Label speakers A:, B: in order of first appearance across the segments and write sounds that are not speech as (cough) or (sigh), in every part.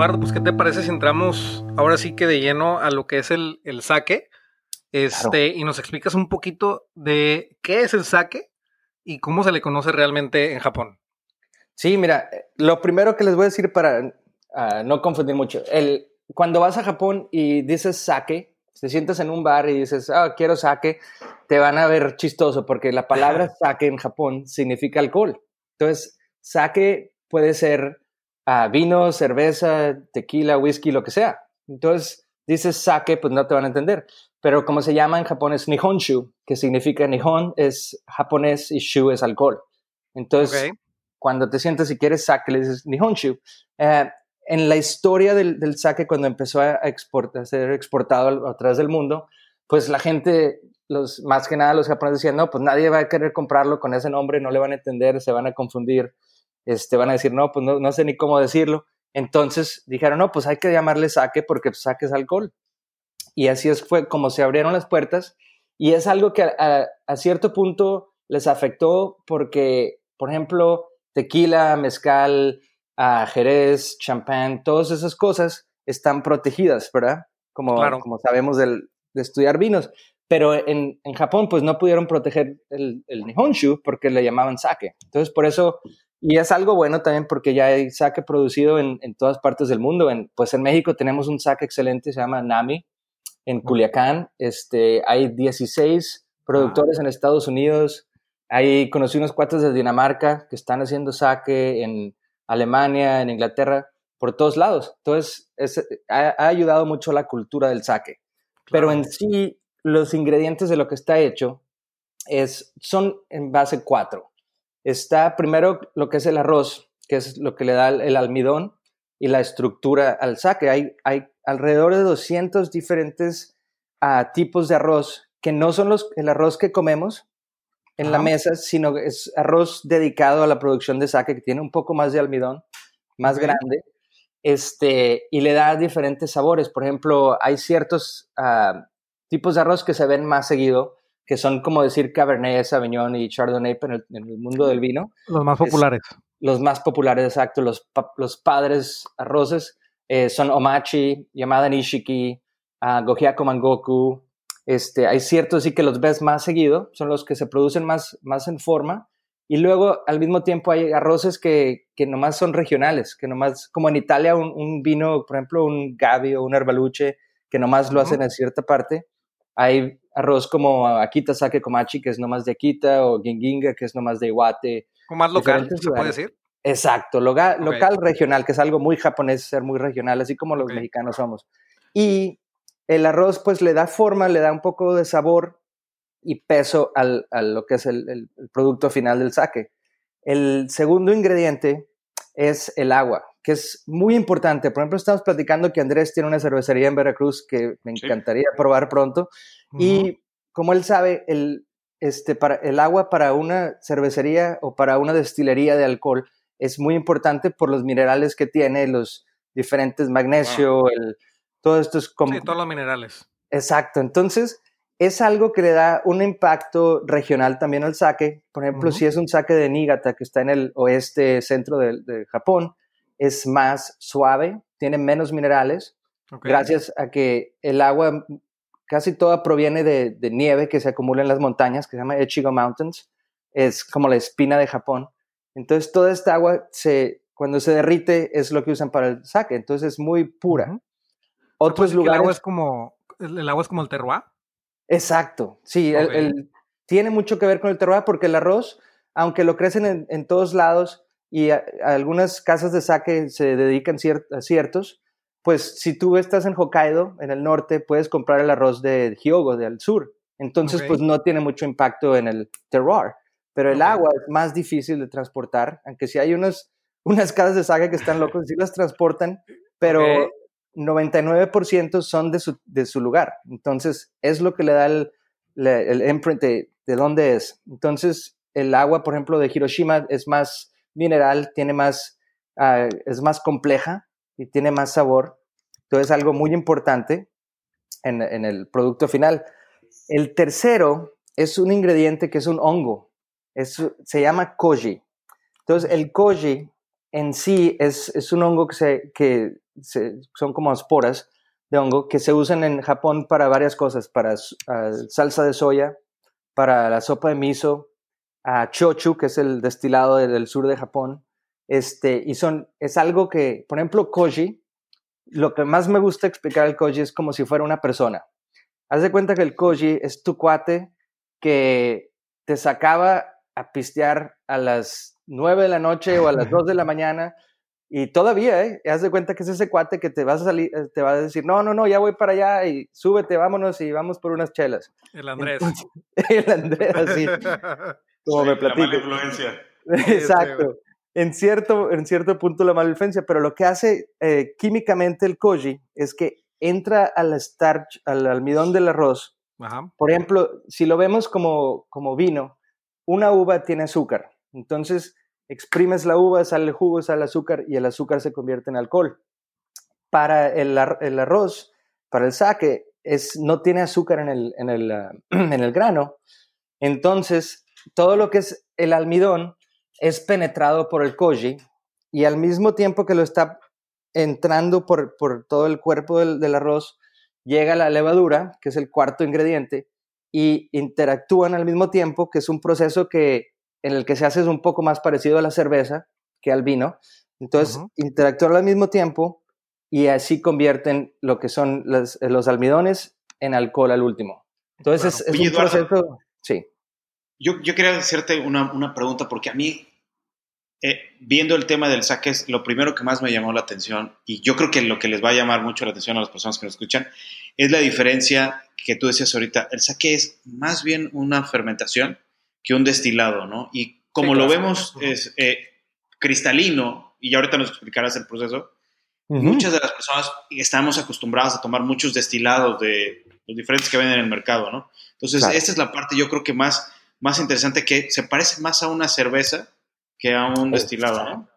A: Eduardo, pues ¿qué te parece si entramos ahora sí que de lleno a lo que es el, el saque? Este, y nos explicas un poquito de qué es el saque y cómo se le conoce realmente en Japón.
B: Sí, mira, lo primero que les voy a decir para ah, no confundir mucho, el, cuando vas a Japón y dices sake, te sientas en un bar y dices, ah, quiero sake, te van a ver chistoso porque la palabra (laughs) sake en Japón significa alcohol. Entonces, sake puede ser uh, vino, cerveza, tequila, whisky, lo que sea. Entonces, dices sake, pues no te van a entender. Pero como se llama en Japón es Nihonshu, que significa Nihon es japonés y shu es alcohol. Entonces, cuando te sientas y quieres sake, le dices Nihonshu. Eh, en la historia del, del, sake, cuando empezó a, exportar, a ser exportado a, través del mundo, pues la gente, los, más que nada los japoneses decían, no, pues nadie va a querer comprarlo con ese nombre, no le van a entender, se van a confundir, este, van a decir, no, pues no, no sé ni cómo decirlo. Entonces dijeron, no, pues hay que llamarle sake porque pues, sake es alcohol. Y así es, fue como se abrieron las puertas. Y es algo que a, a cierto punto les afectó porque, por ejemplo, tequila, mezcal, a Jerez, champán, todas esas cosas están protegidas, ¿verdad? Como, como sabemos del, de estudiar vinos. Pero en, en, Japón, pues no pudieron proteger el, el, Nihonshu porque le llamaban sake. Entonces, por eso, y es algo bueno también porque ya hay sake producido en, en todas partes del mundo. En, pues en México tenemos un sake excelente, se llama Nami, en Culiacán. Este, hay 16 productores en Estados Unidos. Hay, conocí unos cuates de Dinamarca que están haciendo sake en Alemania, en Inglaterra, por todos lados. Entonces, ha, ayudado mucho la cultura del saque. Pero en sí, los ingredientes de lo que está hecho es, son en base cuatro. Está primero lo que es el arroz, que es lo que le da el, almidón y la estructura al saque. Hay, hay alrededor de 200 diferentes uh, tipos de arroz que no son los, el arroz que comemos, en la mesa, sino es arroz dedicado a la producción de sake que tiene un poco más de almidón, más grande, este, y le da diferentes sabores. Por ejemplo, hay ciertos ah, tipos de arroz que se ven más seguido, que son como decir Cabernet, Sauvignon y Chardonnay en el, en el mundo del vino.
A: Los más populares.
B: los más populares, exacto. Los, los padres arroces eh, son Omachi, Yamada Nishiki, uh, Gohyaku Mangoku, este, hay ciertos sí que los ves más seguido, son los que se producen más, más en forma. Y luego, al mismo tiempo, hay arroces que, que nomás son regionales, que nomás, como en Italia, un, vino, por ejemplo, un Gavi o un Herbaluche, que nomás lo hacen en cierta parte. Hay arroz como Akita Sake Komachi, que es nomás de Akita, o Ginginga, que es nomás de Iwate.
A: ¿Como más local, se puede decir?
B: Exacto, local, local, regional, que es algo muy japonés, ser muy regional, así como los mexicanos somos. Y el arroz pues le da forma, le da un poco de sabor y peso al, a lo que es el, producto final del saque. El segundo ingrediente es el agua, que es muy importante. Por ejemplo, estamos platicando que Andrés tiene una cervecería en Veracruz que me encantaría probar pronto. Y como él sabe, el, este, para, el agua para una cervecería o para una destilería de alcohol es muy importante por los minerales que tiene, los diferentes magnesio, el, todo esto es como...
A: Sí, todos los minerales.
B: Exacto. Entonces, es algo que le da un impacto regional también al saque. Por ejemplo, si es un saque de Niigata, que está en el oeste centro de, Japón, es más suave, tiene menos minerales, gracias a que el agua casi toda proviene de, nieve que se acumula en las montañas, que se llama Echigo Mountains. Es como la espina de Japón. Entonces, toda esta agua, se, cuando se derrite, es lo que usan para el saque. Entonces, es muy pura.
A: Otros lugares. El agua es como el, agua es como el terroir.
B: Exacto, sí, el, tiene mucho que ver con el terroir porque el arroz, aunque lo crecen en, todos lados y algunas casas de saque se dedican a ciertos, pues si tú estás en Hokkaido, en el norte, puedes comprar el arroz de Hyogo, del sur. Entonces, pues no tiene mucho impacto en el terroir. Pero el agua es más difícil de transportar, aunque si hay unas, unas casas de saque que están locos, sí las transportan, pero 99% son de su, de su, lugar. Entonces, es lo que le da el, el imprint de, dónde es. Entonces, el agua, por ejemplo, de Hiroshima es más mineral, tiene más, ah, es más compleja y tiene más sabor. Entonces, es algo muy importante en, en, el producto final. El tercero es un ingrediente que es un hongo. Es, se llama koji. Entonces, el koji en sí es, es un hongo que son como esporas de hongo que se usan en Japón para varias cosas, para salsa de soya, para la sopa de miso, a chochu, que es el destilado del sur de Japón, este, y son, es algo que, por ejemplo, koji, lo que más me gusta explicar el koji es como si fuera una persona. Haz de cuenta que el koji es tu cuate que te sacaba a pistear a las 9 de la noche o a las (laughs) 2 de la mañana y todavía, ¿eh? Haz de cuenta que es ese cuate que te vas a salir, eh, te va a decir, no, no, no, ya voy para allá y súbete, vámonos y vamos por unas chelas.
A: El Andrés. (laughs)
B: el Andrés, (laughs) sí. Como me platica. La
C: influencia. (laughs)
B: Exacto. En cierto, en cierto punto la mala influencia, pero lo que hace eh, químicamente el koji es que entra al starch, al almidón del arroz. Ajá. Por ejemplo, si lo vemos como, como vino, una uva tiene azúcar. Entonces, exprimes la uva, sale el jugo, sale el azúcar y el azúcar se convierte en alcohol. Para el, arroz, para el sake, es, no tiene azúcar en el, en, el, (clears throat) en el grano. Entonces, todo lo que es el almidón es penetrado por el koji y al mismo tiempo que lo está entrando por, por todo el cuerpo del, del, arroz, llega la levadura, que es el cuarto ingrediente, y interactúan al mismo tiempo, que es un proceso que en el que se hace es un poco más parecido a la cerveza que al vino. Entonces, interactúan al mismo tiempo y así convierten lo que son los, los almidones en alcohol al último. Entonces, es, un proceso... Sí.
C: Yo, yo quería hacerte una, una, pregunta porque a mí, eh, viendo el tema del saque, es lo primero que más me llamó la atención y yo creo que lo que les va a llamar mucho la atención a las personas que nos escuchan es la diferencia que tú decías ahorita. El saque es más bien una fermentación que un destilado, ¿no? Y como lo vemos es eh, cristalino, y ya ahorita nos explicarás el proceso, muchas de las personas estamos acostumbradas a tomar muchos destilados de los diferentes que venden en el mercado, ¿no? Entonces, esta es la parte yo creo que más, más interesante, que se parece más a una cerveza que a un destilado, ¿no?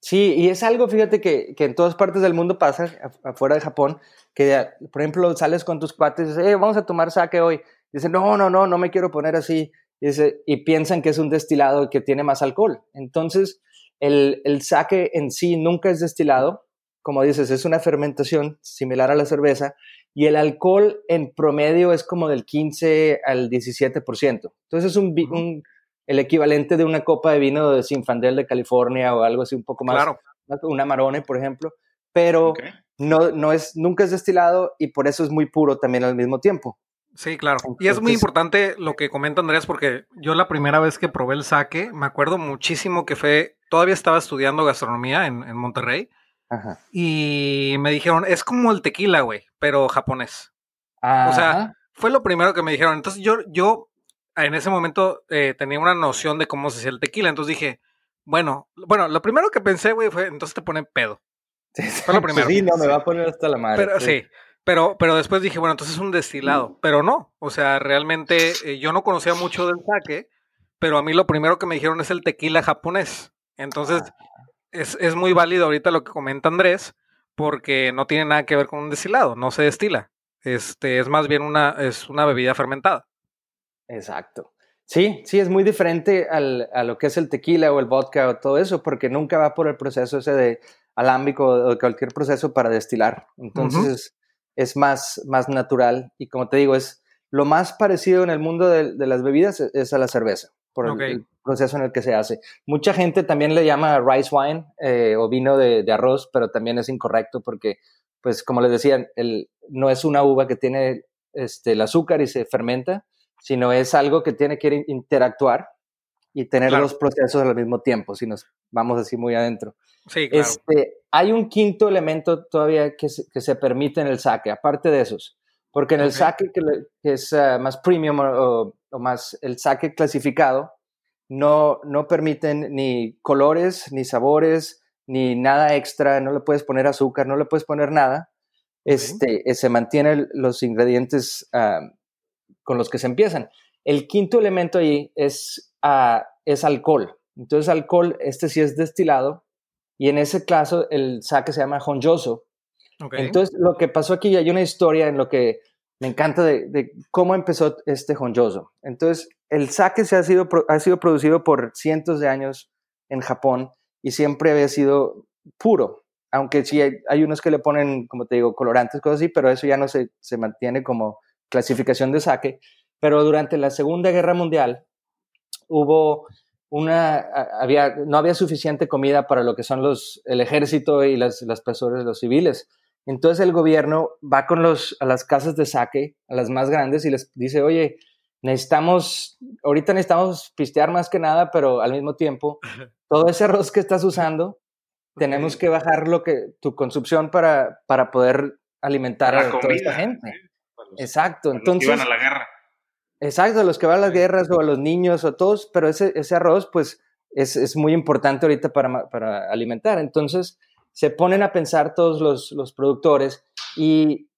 B: Sí, y es algo, fíjate, que, que en todas partes del mundo pasa, afuera de Japón, que, por ejemplo, sales con tus cuates y dices, eh, vamos a tomar sake hoy. Dicen, no, no, no, no me quiero poner así y, piensan que es un destilado que tiene más alcohol. Entonces, el, el sake en sí nunca es destilado, como dices, es una fermentación similar a la cerveza, y el alcohol en promedio es como del 15 al 17%. Entonces es un, el equivalente de una copa de vino de Sinfandel de California o algo así un poco más, claro. una Marone, por ejemplo, pero no, no es, nunca es destilado y por eso es muy puro también al mismo tiempo.
A: Sí, claro. Y es muy importante lo que comenta Andrés, porque yo la primera vez que probé el sake, me acuerdo muchísimo que fue, todavía estaba estudiando gastronomía en, en Monterrey. Ajá. Y me dijeron, es como el tequila, güey, pero japonés. O sea, fue lo primero que me dijeron. Entonces yo, yo en ese momento eh, tenía una noción de cómo se hacía el tequila. Entonces dije, bueno, bueno, lo primero que pensé, güey, fue, entonces te ponen pedo.
B: Fue lo (laughs) primero. Sí, no, me va a poner hasta la madre.
A: Pero sí. Pero, pero después dije, bueno, entonces es un destilado. Pero no, o sea, realmente eh, yo no conocía mucho del sake, pero a mí lo primero que me dijeron es el tequila japonés. Entonces, ah. es, es, muy válido ahorita lo que comenta Andrés, porque no tiene nada que ver con un destilado, no se destila. Este, es más bien una, es una bebida fermentada.
B: Exacto. Sí, sí, es muy diferente al, a lo que es el tequila o el vodka o todo eso, porque nunca va por el proceso ese de alámbico o cualquier proceso para destilar. Entonces, es más, más natural y como te digo, es lo más parecido en el mundo de, las bebidas e, es, a la cerveza, por el, proceso en el que se hace. Mucha gente también le llama rice wine eh, o vino de, arroz, pero también es incorrecto porque, pues como les decía, el, no es una uva que tiene este, el azúcar y se fermenta, sino es algo que tiene que interactuar y tener los procesos al mismo tiempo, si nos vamos así muy adentro.
A: Sí, claro.
B: Este, hay un quinto elemento todavía que se, que se, permite en el saque, aparte de esos, porque en el saque que, es ah, más premium o, más el saque clasificado, no, no permiten ni colores, ni sabores, ni nada extra, no le puedes poner azúcar, no le puedes poner nada. Este, eh, se mantienen los ingredientes ah, con los que se empiezan. El quinto elemento ahí es es alcohol. Entonces, alcohol, este sí es destilado, y en ese caso el sake se llama honjoso. Entonces, lo que pasó aquí, hay una historia en lo que me encanta de, cómo empezó este honjoso. Entonces, el sake se ha sido, ha sido producido por cientos de años en Japón y siempre había sido puro. aunque sí hay, unos que le ponen, como te digo, colorantes, cosas así, pero eso ya no se, se mantiene como clasificación de saque. Pero durante la Segunda Guerra Mundial hubo una, había, no había suficiente comida para lo que son los, el ejército y las, las personas, los civiles. Entonces el gobierno va con los, a las casas de saque, a las más grandes, y les dice, oye, necesitamos, ahorita necesitamos pistear más que nada, pero al mismo tiempo, todo ese arroz que estás usando, tenemos que bajar lo que, tu consumpción para, para poder alimentar a toda esta gente. Exacto. Entonces,
C: van a la guerra.
B: Exacto, los que van a las guerras o a los niños o a todos, pero ese, ese arroz, pues, es, es muy importante ahorita para, para, alimentar. Entonces, se ponen a pensar todos los, los productores y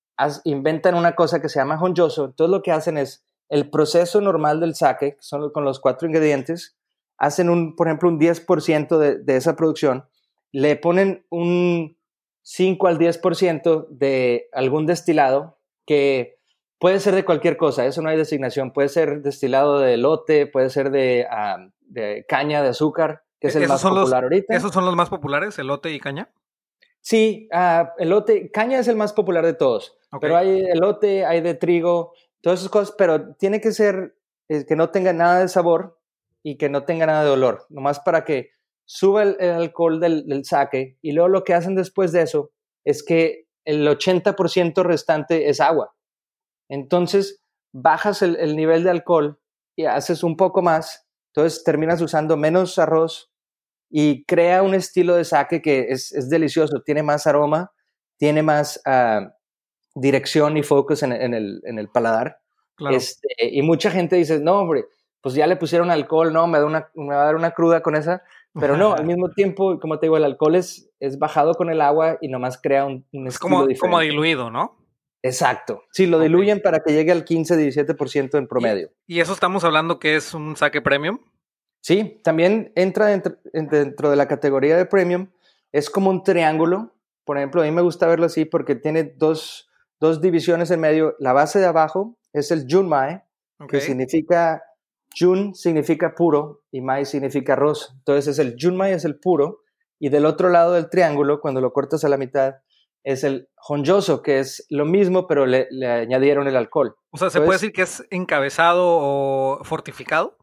B: inventan una cosa que se llama honjoso. Entonces, lo que hacen es el proceso normal del saque, que son con los cuatro ingredientes, hacen un, por ejemplo, un 10% de, de esa producción, le ponen un 5 al 10% de algún destilado que puede ser de cualquier cosa, eso no hay designación, puede ser destilado de elote, puede ser de, de caña de azúcar, que es el más popular ahorita.
A: ¿Esos son los más populares, elote y caña?
B: Sí, uh, elote, caña es el más popular de todos, pero hay elote, hay de trigo, todas esas cosas, pero tiene que ser eh, que no tenga nada de sabor y que no tenga nada de olor, nomás para que suba el, alcohol del, del, saque y luego lo que hacen después de eso es que el 80% restante es agua. Entonces bajas el, el, nivel de alcohol y haces un poco más, entonces terminas usando menos arroz y crea un estilo de saque que es, es delicioso, tiene más aroma, tiene más... Uh, dirección y focus en, el, en el, paladar. Este, y mucha gente dice, no, hombre, pues ya le pusieron alcohol, no, me, da una, me va a dar una cruda con esa. Pero no, al (laughs) mismo tiempo, como te digo, el alcohol es, es bajado con el agua y nomás crea un, un
A: es como, como diluido, ¿no?
B: Exacto. Sí, lo diluyen para que llegue al 15-17% en promedio.
A: ¿Y, eso estamos hablando que es un saque premium?
B: Sí, también entra dentro, dentro de la categoría de premium. Es como un triángulo. Por ejemplo, a mí me gusta verlo así porque tiene dos, dos divisiones en medio. La base de abajo es el Junmai, que significa, Jun significa puro y Mai significa arroz. Entonces es el Junmai, es el puro. Y del otro lado del triángulo, cuando lo cortas a la mitad, es el honjoso, que es lo mismo, pero le, añadieron el alcohol.
A: O sea, ¿se puede decir que es encabezado o fortificado?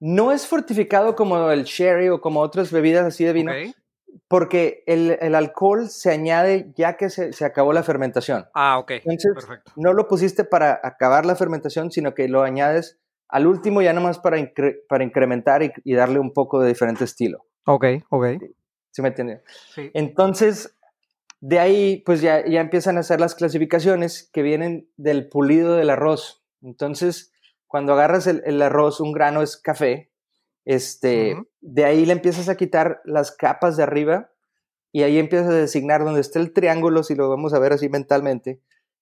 B: No es fortificado como el sherry o como otras bebidas así de vino, porque el, alcohol se añade ya que se, acabó la fermentación.
A: Ah, ok.
B: Entonces, Perfecto. no lo pusiste para acabar la fermentación, sino que lo añades al último ya nomás para, para incrementar y, darle un poco de diferente estilo.
A: Ok, ok.
B: ¿Sí me entiende? Sí. Entonces, de ahí, pues ya, ya empiezan a hacer las clasificaciones que vienen del pulido del arroz. Entonces, cuando agarras el, el arroz, un grano es café, este, De ahí le empiezas a quitar las capas de arriba y ahí empiezas a designar donde está el triángulo, si lo vamos a ver así mentalmente.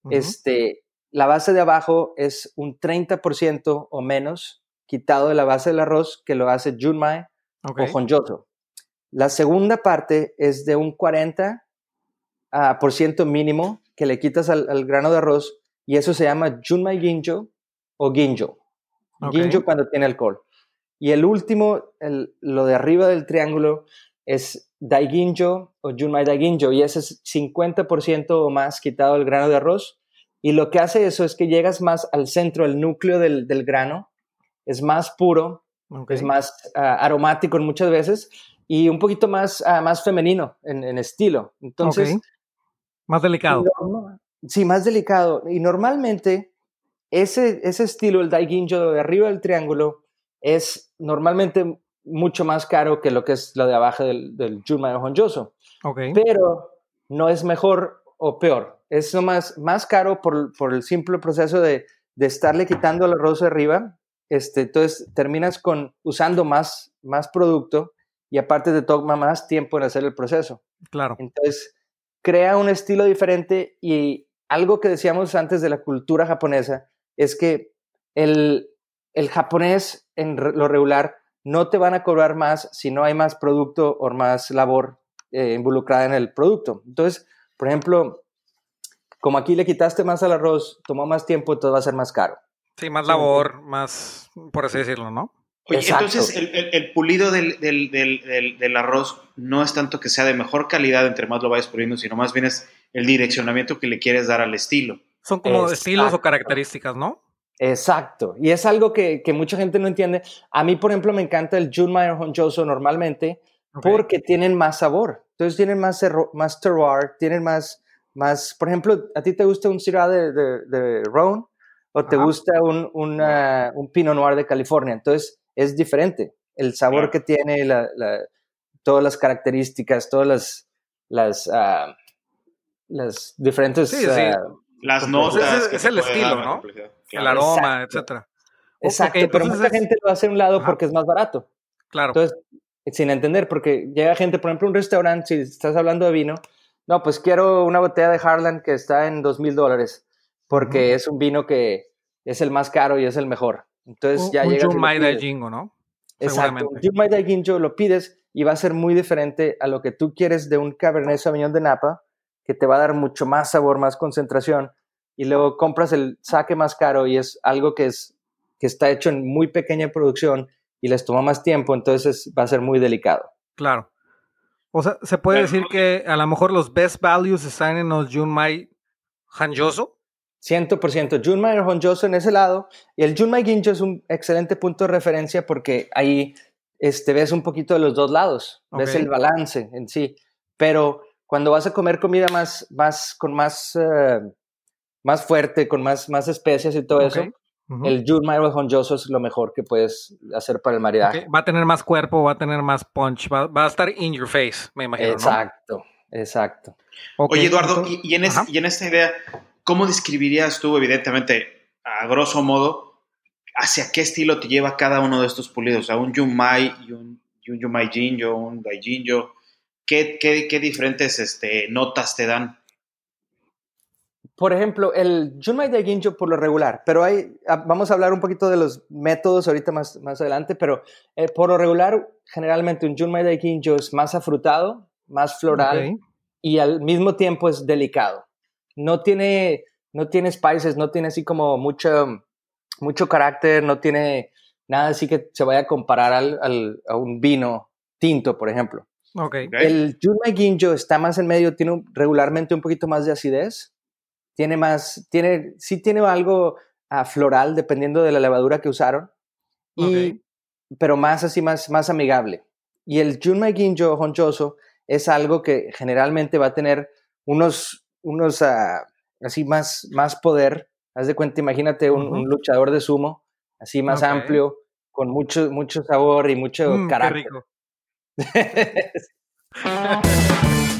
B: este, la base de abajo es un 30% o menos quitado de la base del arroz que lo hace Junmai o Honjoso. La segunda parte es de un 40% ah, por ciento mínimo que le quitas al, grano de arroz y eso se llama Junmai Ginjo o Ginjo. Ginjo cuando tiene alcohol. Y el último, el, lo de arriba del triángulo, es Daiginjo o Junmai Daiginjo, y ese es 50% o más quitado el grano de arroz. Y lo que hace eso es que llegas más al centro, el núcleo del, del grano, es más puro, es más ah, aromático muchas veces y un poquito más, uh, más femenino en, en, estilo. Entonces,
A: más delicado.
B: sí, más delicado. Y normalmente ese, ese estilo, el Daiginjo de arriba del triángulo, es normalmente mucho más caro que lo que es la de abajo del, del Junmai Honjoso.
A: Okay.
B: Pero no es mejor o peor. Es más, más caro por, por el simple proceso de, de, estarle quitando el arroz de arriba. Este, entonces terminas con usando más, más producto y aparte te toma más tiempo en hacer el proceso.
A: Claro.
B: Entonces crea un estilo diferente y algo que decíamos antes de la cultura japonesa es que el, el japonés en lo regular no te van a cobrar más si no hay más producto o más labor eh, involucrada en el producto. Entonces, por ejemplo, como aquí le quitaste más al arroz, tomó más tiempo, todo va a ser más caro.
A: Sí, más labor, más, por así decirlo, ¿no?
C: Oye, entonces el, pulido del, arroz no es tanto que sea de mejor calidad entre más lo vayas puliendo, sino más bien es el direccionamiento que le quieres dar al estilo.
A: Son como estilos o características, ¿no?
B: Exacto. Y es algo que, mucha gente no entiende. A mí, por ejemplo, me encanta el June Honjoso normalmente porque tienen más sabor. Entonces tienen más, más terroir, tienen más, más, por ejemplo, ¿a ti te gusta un Syrah de, de, de o te gusta un, un Pinot Noir de California? Entonces es diferente. El sabor que tiene, la, todas las características, todas las, las, ah, las diferentes...
C: Ah, las notas.
A: Es, el estilo, ¿no? El aroma, etcétera.
B: Exacto, pero mucha gente lo hace a un lado porque es más barato.
A: Claro.
B: Entonces, sin entender, porque llega gente, por ejemplo, a un restaurante, si estás hablando de vino, no, pues quiero una botella de Harlan que está en dos mil dólares, porque es un vino que es el más caro y es el mejor. Entonces ya llega.
A: Un de Jingo, ¿no?
B: Exacto. Un de Jingo lo pides y va a ser muy diferente a lo que tú quieres de un Cabernet Sauvignon de Napa, que te va a dar mucho más sabor, más concentración. Y luego compras el saque más caro y es algo que, es, que está hecho en muy pequeña producción y les toma más tiempo, entonces va a ser muy delicado.
A: Claro. O sea, se puede decir que a lo mejor los best values están en los Junmai Hanjoso.
B: 100%. Junmai Honjoso en ese lado. Y el Junmai Ginjo es un excelente punto de referencia porque ahí este, ves un poquito de los dos lados. Ves el balance en sí. Pero cuando vas a comer comida más, más con más, eh, más fuerte, con más, más especias y todo eso, el Junmai Honjoso es lo mejor que puedes hacer para el maridaje.
A: Va a tener más cuerpo, va a tener más punch, va, a estar in your face, me imagino.
B: Exacto, exacto.
C: Oye, Eduardo, y, en y en esta idea, ¿Cómo describirías tú, evidentemente, a grosso modo, hacia qué estilo te lleva cada uno de estos pulidos? A un Yumai y un, un Yumai Jinjo, un Daijinjo. ¿Qué, qué, qué diferentes este, notas te dan?
B: Por ejemplo, el Junmai Daijinjo por lo regular, pero hay, ah, vamos a hablar un poquito de los métodos ahorita más, más adelante, pero eh, por lo regular, generalmente un Junmai Daijinjo es más afrutado, más floral y al mismo tiempo es delicado no tiene, no tiene spices, no tiene así como mucho, mucho carácter, no tiene nada así que se vaya a comparar al, a un vino tinto, por ejemplo.
A: Okay.
B: El Junmai Ginjo está más en medio, tiene regularmente un poquito más de acidez, tiene más, tiene, sí tiene algo ah, floral dependiendo de la levadura que usaron, y, pero más así, más, más amigable. Y el Junmai Ginjo honchoso es algo que generalmente va a tener unos unos así más, más poder. Haz de cuenta, imagínate un, luchador de sumo, así más amplio, con mucho, mucho sabor y mucho mm, carácter. (laughs) (laughs)